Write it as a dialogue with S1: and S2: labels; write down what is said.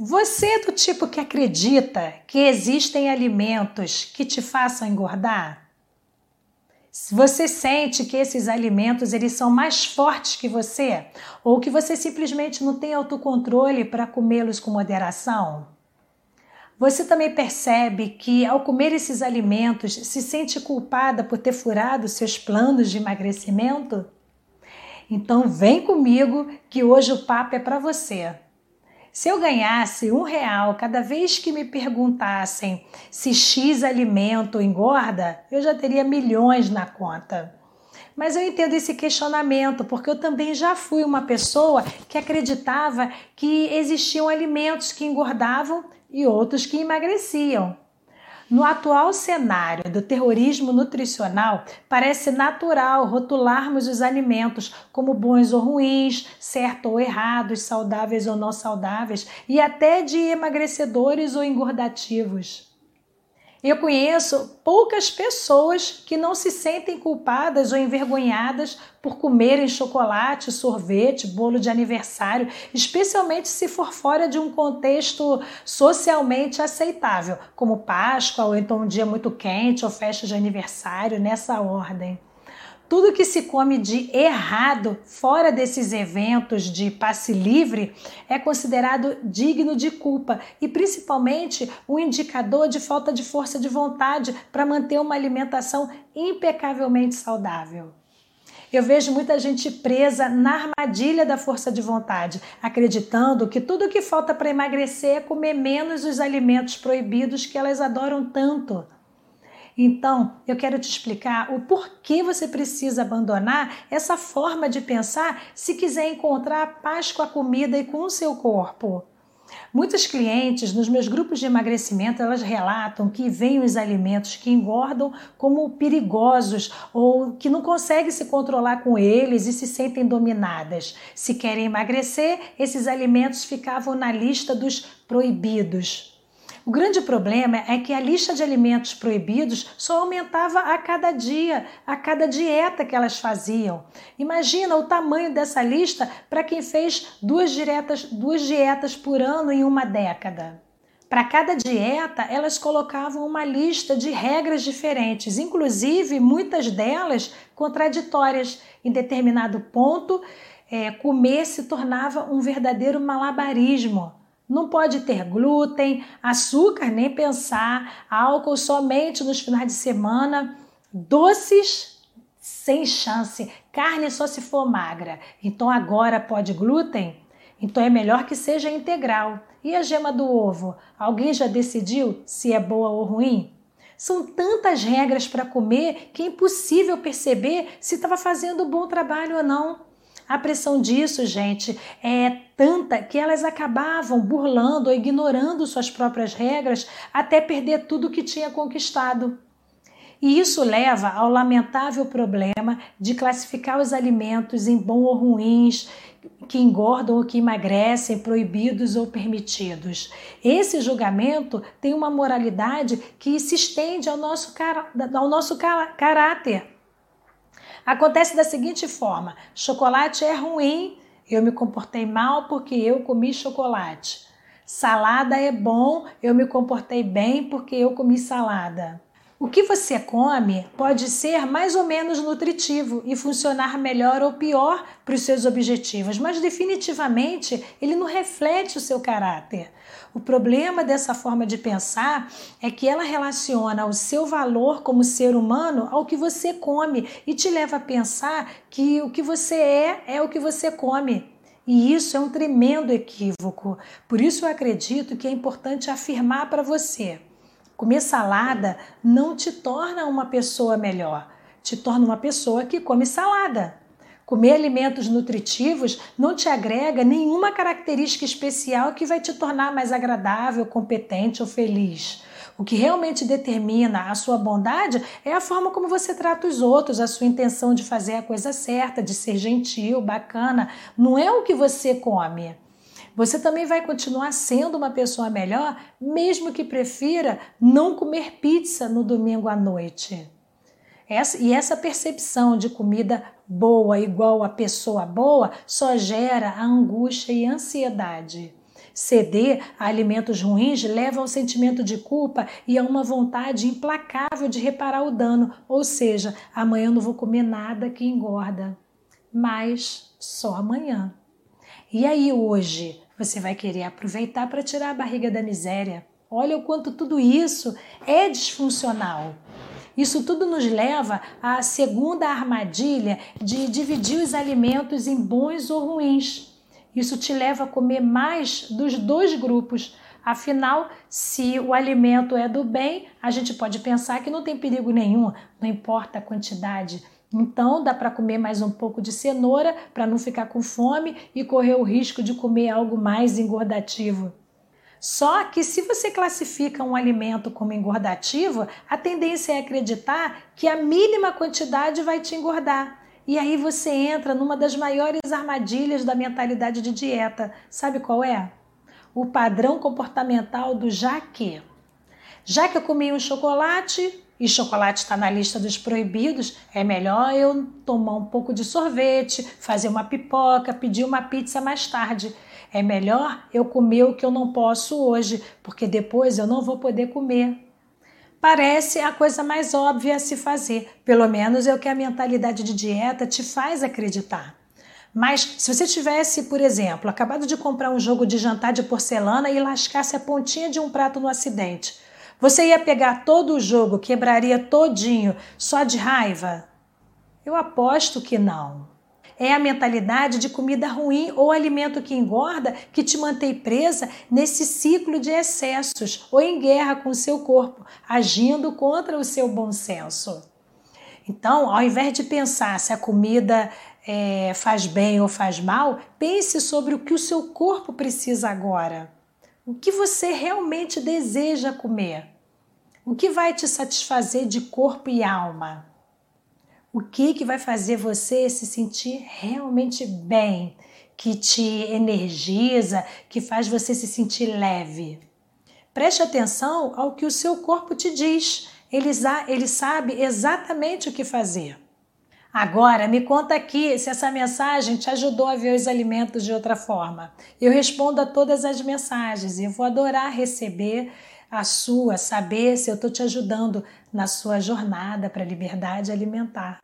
S1: Você é do tipo que acredita que existem alimentos que te façam engordar? Você sente que esses alimentos eles são mais fortes que você ou que você simplesmente não tem autocontrole para comê-los com moderação? Você também percebe que ao comer esses alimentos se sente culpada por ter furado seus planos de emagrecimento? Então vem comigo que hoje o papo é para você. Se eu ganhasse um real cada vez que me perguntassem se X alimento engorda, eu já teria milhões na conta. Mas eu entendo esse questionamento, porque eu também já fui uma pessoa que acreditava que existiam alimentos que engordavam e outros que emagreciam. No atual cenário do terrorismo nutricional, parece natural rotularmos os alimentos como bons ou ruins, certo ou errados, saudáveis ou não saudáveis e até de emagrecedores ou engordativos. Eu conheço poucas pessoas que não se sentem culpadas ou envergonhadas por comerem chocolate, sorvete, bolo de aniversário, especialmente se for fora de um contexto socialmente aceitável, como Páscoa ou então um dia muito quente ou festa de aniversário, nessa ordem. Tudo que se come de errado fora desses eventos de passe livre é considerado digno de culpa e principalmente um indicador de falta de força de vontade para manter uma alimentação impecavelmente saudável. Eu vejo muita gente presa na armadilha da força de vontade, acreditando que tudo que falta para emagrecer é comer menos os alimentos proibidos que elas adoram tanto. Então, eu quero te explicar o porquê você precisa abandonar essa forma de pensar se quiser encontrar paz com a comida e com o seu corpo. Muitos clientes nos meus grupos de emagrecimento, elas relatam que veem os alimentos que engordam como perigosos ou que não conseguem se controlar com eles e se sentem dominadas. Se querem emagrecer, esses alimentos ficavam na lista dos proibidos. O grande problema é que a lista de alimentos proibidos só aumentava a cada dia, a cada dieta que elas faziam. Imagina o tamanho dessa lista para quem fez duas, diretas, duas dietas por ano em uma década. Para cada dieta, elas colocavam uma lista de regras diferentes, inclusive muitas delas contraditórias. Em determinado ponto, é, comer se tornava um verdadeiro malabarismo. Não pode ter glúten, açúcar, nem pensar, álcool somente nos finais de semana, doces sem chance, carne só se for magra. Então agora pode glúten? Então é melhor que seja integral. E a gema do ovo? Alguém já decidiu se é boa ou ruim? São tantas regras para comer que é impossível perceber se estava fazendo um bom trabalho ou não. A pressão disso, gente, é tanta que elas acabavam burlando ou ignorando suas próprias regras até perder tudo que tinha conquistado. E isso leva ao lamentável problema de classificar os alimentos em bom ou ruins, que engordam ou que emagrecem, proibidos ou permitidos. Esse julgamento tem uma moralidade que se estende ao nosso, ao nosso caráter. Acontece da seguinte forma: chocolate é ruim, eu me comportei mal porque eu comi chocolate. Salada é bom, eu me comportei bem porque eu comi salada. O que você come pode ser mais ou menos nutritivo e funcionar melhor ou pior para os seus objetivos, mas definitivamente ele não reflete o seu caráter. O problema dessa forma de pensar é que ela relaciona o seu valor como ser humano ao que você come e te leva a pensar que o que você é é o que você come. E isso é um tremendo equívoco. Por isso eu acredito que é importante afirmar para você Comer salada não te torna uma pessoa melhor, te torna uma pessoa que come salada. Comer alimentos nutritivos não te agrega nenhuma característica especial que vai te tornar mais agradável, competente ou feliz. O que realmente determina a sua bondade é a forma como você trata os outros, a sua intenção de fazer a coisa certa, de ser gentil, bacana. Não é o que você come. Você também vai continuar sendo uma pessoa melhor, mesmo que prefira não comer pizza no domingo à noite. Essa, e essa percepção de comida boa igual a pessoa boa só gera a angústia e ansiedade. Ceder a alimentos ruins leva ao sentimento de culpa e a uma vontade implacável de reparar o dano, ou seja, amanhã eu não vou comer nada que engorda, mas só amanhã. E aí hoje você vai querer aproveitar para tirar a barriga da miséria. Olha o quanto tudo isso é disfuncional. Isso tudo nos leva à segunda armadilha de dividir os alimentos em bons ou ruins. Isso te leva a comer mais dos dois grupos. Afinal, se o alimento é do bem, a gente pode pensar que não tem perigo nenhum, não importa a quantidade. Então, dá para comer mais um pouco de cenoura para não ficar com fome e correr o risco de comer algo mais engordativo. Só que se você classifica um alimento como engordativo, a tendência é acreditar que a mínima quantidade vai te engordar. E aí você entra numa das maiores armadilhas da mentalidade de dieta. Sabe qual é? O padrão comportamental do já que. Já que eu comi um chocolate e chocolate está na lista dos proibidos, é melhor eu tomar um pouco de sorvete, fazer uma pipoca, pedir uma pizza mais tarde. É melhor eu comer o que eu não posso hoje, porque depois eu não vou poder comer. Parece a coisa mais óbvia a se fazer, pelo menos é o que a mentalidade de dieta te faz acreditar. Mas se você tivesse, por exemplo, acabado de comprar um jogo de jantar de porcelana e lascasse a pontinha de um prato no acidente, você ia pegar todo o jogo, quebraria todinho só de raiva? Eu aposto que não. É a mentalidade de comida ruim ou alimento que engorda que te mantém presa nesse ciclo de excessos ou em guerra com o seu corpo, agindo contra o seu bom senso. Então, ao invés de pensar se a comida é, faz bem ou faz mal, pense sobre o que o seu corpo precisa agora. O que você realmente deseja comer? O que vai te satisfazer de corpo e alma? O que, que vai fazer você se sentir realmente bem, que te energiza, que faz você se sentir leve? Preste atenção ao que o seu corpo te diz. Ele, ele sabe exatamente o que fazer. Agora, me conta aqui se essa mensagem te ajudou a ver os alimentos de outra forma. Eu respondo a todas as mensagens e vou adorar receber a sua, saber se eu estou te ajudando na sua jornada para a liberdade alimentar.